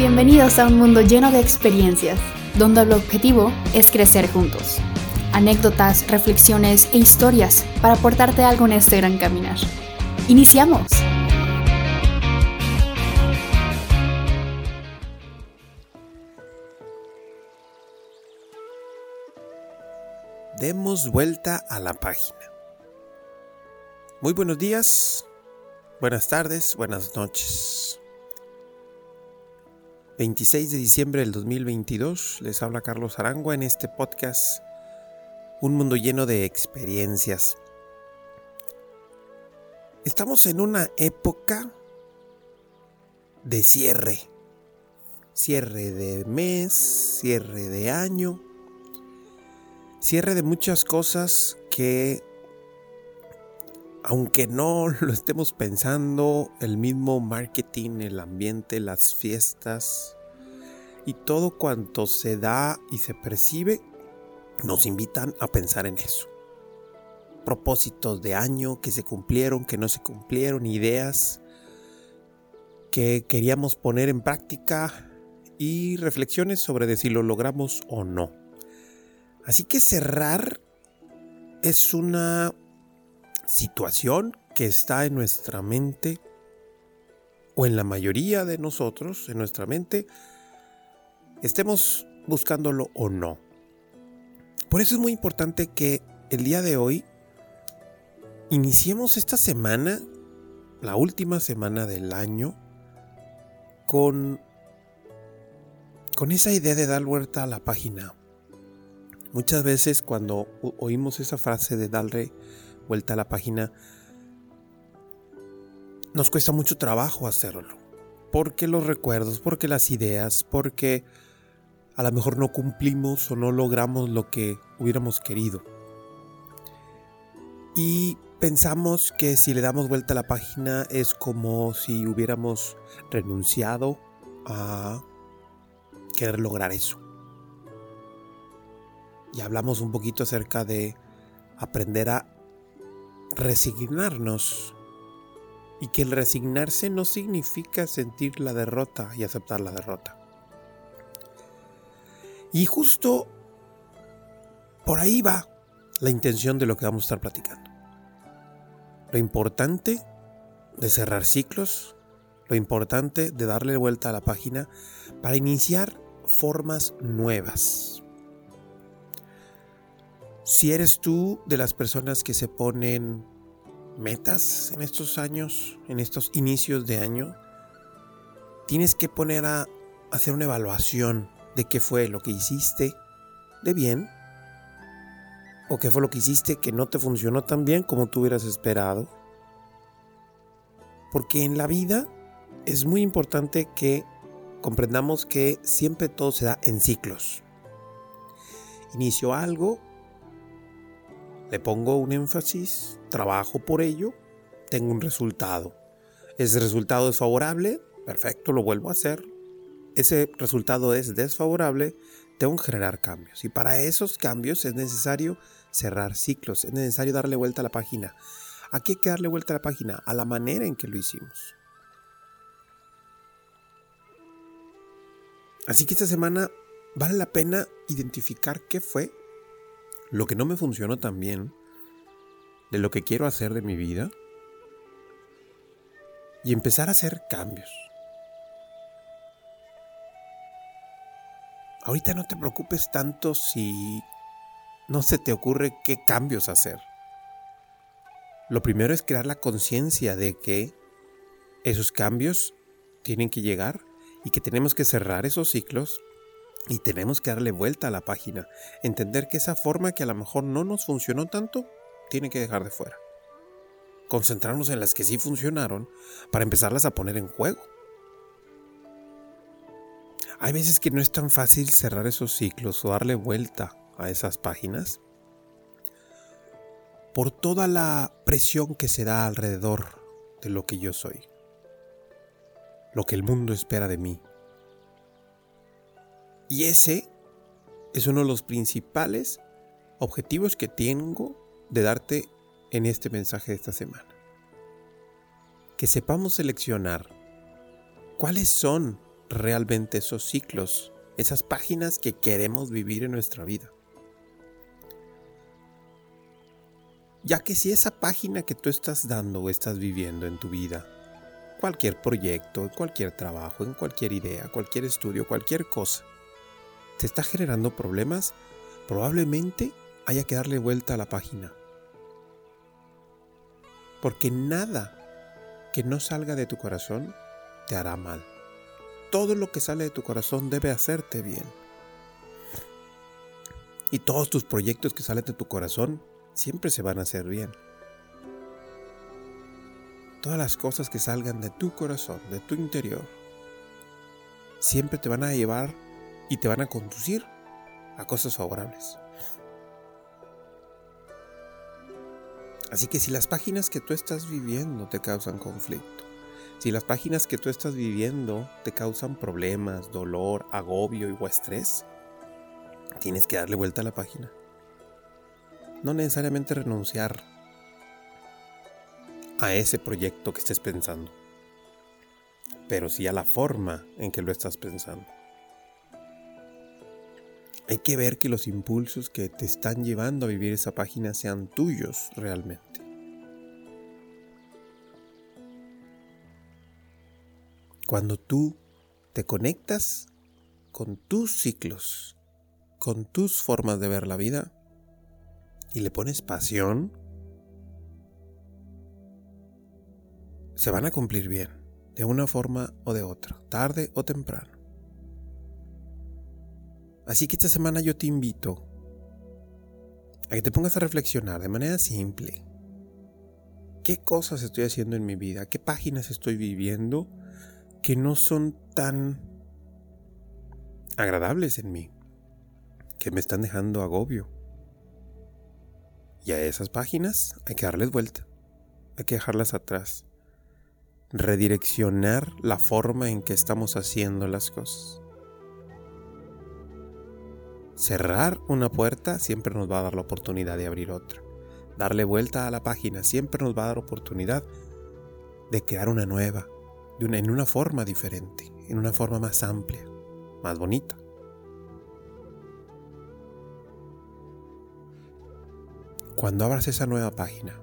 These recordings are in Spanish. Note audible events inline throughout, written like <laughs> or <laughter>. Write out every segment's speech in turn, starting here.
Bienvenidos a un mundo lleno de experiencias, donde el objetivo es crecer juntos. Anécdotas, reflexiones e historias para aportarte algo en este gran caminar. ¡Iniciamos! Demos vuelta a la página. Muy buenos días, buenas tardes, buenas noches. 26 de diciembre del 2022 les habla Carlos Arangua en este podcast Un mundo lleno de experiencias. Estamos en una época de cierre. Cierre de mes, cierre de año, cierre de muchas cosas que aunque no <laughs> lo estemos pensando, el mismo marketing, el ambiente, las fiestas y todo cuanto se da y se percibe nos invitan a pensar en eso. Propósitos de año que se cumplieron, que no se cumplieron, ideas que queríamos poner en práctica y reflexiones sobre si lo logramos o no. Así que cerrar es una situación que está en nuestra mente o en la mayoría de nosotros, en nuestra mente, estemos buscándolo o no. Por eso es muy importante que el día de hoy iniciemos esta semana, la última semana del año, con, con esa idea de dar vuelta a la página. Muchas veces cuando oímos esa frase de darle vuelta a la página, nos cuesta mucho trabajo hacerlo. Porque los recuerdos, porque las ideas, porque a lo mejor no cumplimos o no logramos lo que hubiéramos querido. Y pensamos que si le damos vuelta a la página es como si hubiéramos renunciado a querer lograr eso. Y hablamos un poquito acerca de aprender a resignarnos. Y que el resignarse no significa sentir la derrota y aceptar la derrota. Y justo por ahí va la intención de lo que vamos a estar platicando. Lo importante de cerrar ciclos, lo importante de darle vuelta a la página para iniciar formas nuevas. Si eres tú de las personas que se ponen metas en estos años, en estos inicios de año, tienes que poner a hacer una evaluación de qué fue lo que hiciste de bien o qué fue lo que hiciste que no te funcionó tan bien como tú hubieras esperado. Porque en la vida es muy importante que comprendamos que siempre todo se da en ciclos. Inicio algo, le pongo un énfasis, trabajo por ello, tengo un resultado. Ese resultado es favorable, perfecto, lo vuelvo a hacer. Ese resultado es desfavorable, tengo que generar cambios. Y para esos cambios es necesario cerrar ciclos, es necesario darle vuelta a la página. ¿A qué hay que darle vuelta a la página? A la manera en que lo hicimos. Así que esta semana vale la pena identificar qué fue lo que no me funcionó tan bien, de lo que quiero hacer de mi vida y empezar a hacer cambios. Ahorita no te preocupes tanto si no se te ocurre qué cambios hacer. Lo primero es crear la conciencia de que esos cambios tienen que llegar y que tenemos que cerrar esos ciclos y tenemos que darle vuelta a la página, entender que esa forma que a lo mejor no nos funcionó tanto, tiene que dejar de fuera. Concentrarnos en las que sí funcionaron para empezarlas a poner en juego. Hay veces que no es tan fácil cerrar esos ciclos o darle vuelta a esas páginas por toda la presión que se da alrededor de lo que yo soy, lo que el mundo espera de mí, y ese es uno de los principales objetivos que tengo de darte en este mensaje de esta semana. Que sepamos seleccionar cuáles son realmente esos ciclos, esas páginas que queremos vivir en nuestra vida. Ya que si esa página que tú estás dando o estás viviendo en tu vida, cualquier proyecto, cualquier trabajo, en cualquier idea, cualquier estudio, cualquier cosa, te está generando problemas, probablemente haya que darle vuelta a la página. Porque nada que no salga de tu corazón te hará mal. Todo lo que sale de tu corazón debe hacerte bien. Y todos tus proyectos que salen de tu corazón siempre se van a hacer bien. Todas las cosas que salgan de tu corazón, de tu interior, siempre te van a llevar y te van a conducir a cosas favorables. Así que si las páginas que tú estás viviendo te causan conflicto, si las páginas que tú estás viviendo te causan problemas, dolor, agobio o estrés, tienes que darle vuelta a la página. No necesariamente renunciar a ese proyecto que estés pensando, pero sí a la forma en que lo estás pensando. Hay que ver que los impulsos que te están llevando a vivir esa página sean tuyos realmente. Cuando tú te conectas con tus ciclos, con tus formas de ver la vida y le pones pasión, se van a cumplir bien, de una forma o de otra, tarde o temprano. Así que esta semana yo te invito a que te pongas a reflexionar de manera simple. ¿Qué cosas estoy haciendo en mi vida? ¿Qué páginas estoy viviendo que no son tan agradables en mí? Que me están dejando agobio. Y a esas páginas hay que darles vuelta. Hay que dejarlas atrás redireccionar la forma en que estamos haciendo las cosas. Cerrar una puerta siempre nos va a dar la oportunidad de abrir otra. Darle vuelta a la página siempre nos va a dar oportunidad de crear una nueva, en una forma diferente, en una forma más amplia, más bonita. Cuando abras esa nueva página,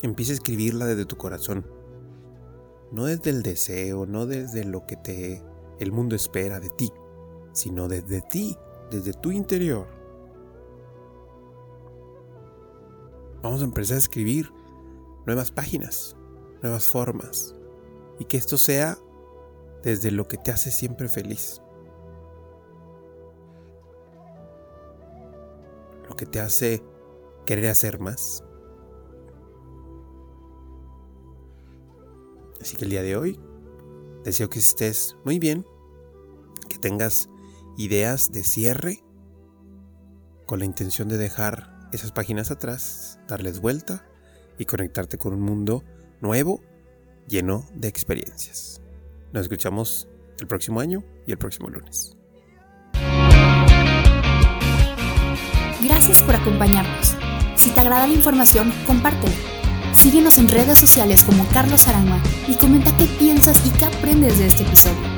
Empieza a escribirla desde tu corazón. No desde el deseo, no desde lo que te el mundo espera de ti, sino desde ti, desde tu interior. Vamos a empezar a escribir nuevas páginas, nuevas formas. Y que esto sea desde lo que te hace siempre feliz. Lo que te hace querer hacer más. Así que el día de hoy deseo que estés muy bien, que tengas ideas de cierre con la intención de dejar esas páginas atrás, darles vuelta y conectarte con un mundo nuevo lleno de experiencias. Nos escuchamos el próximo año y el próximo lunes. Gracias por acompañarnos. Si te agrada la información, compártela Síguenos en redes sociales como Carlos Arama y comenta qué piensas y qué aprendes de este episodio.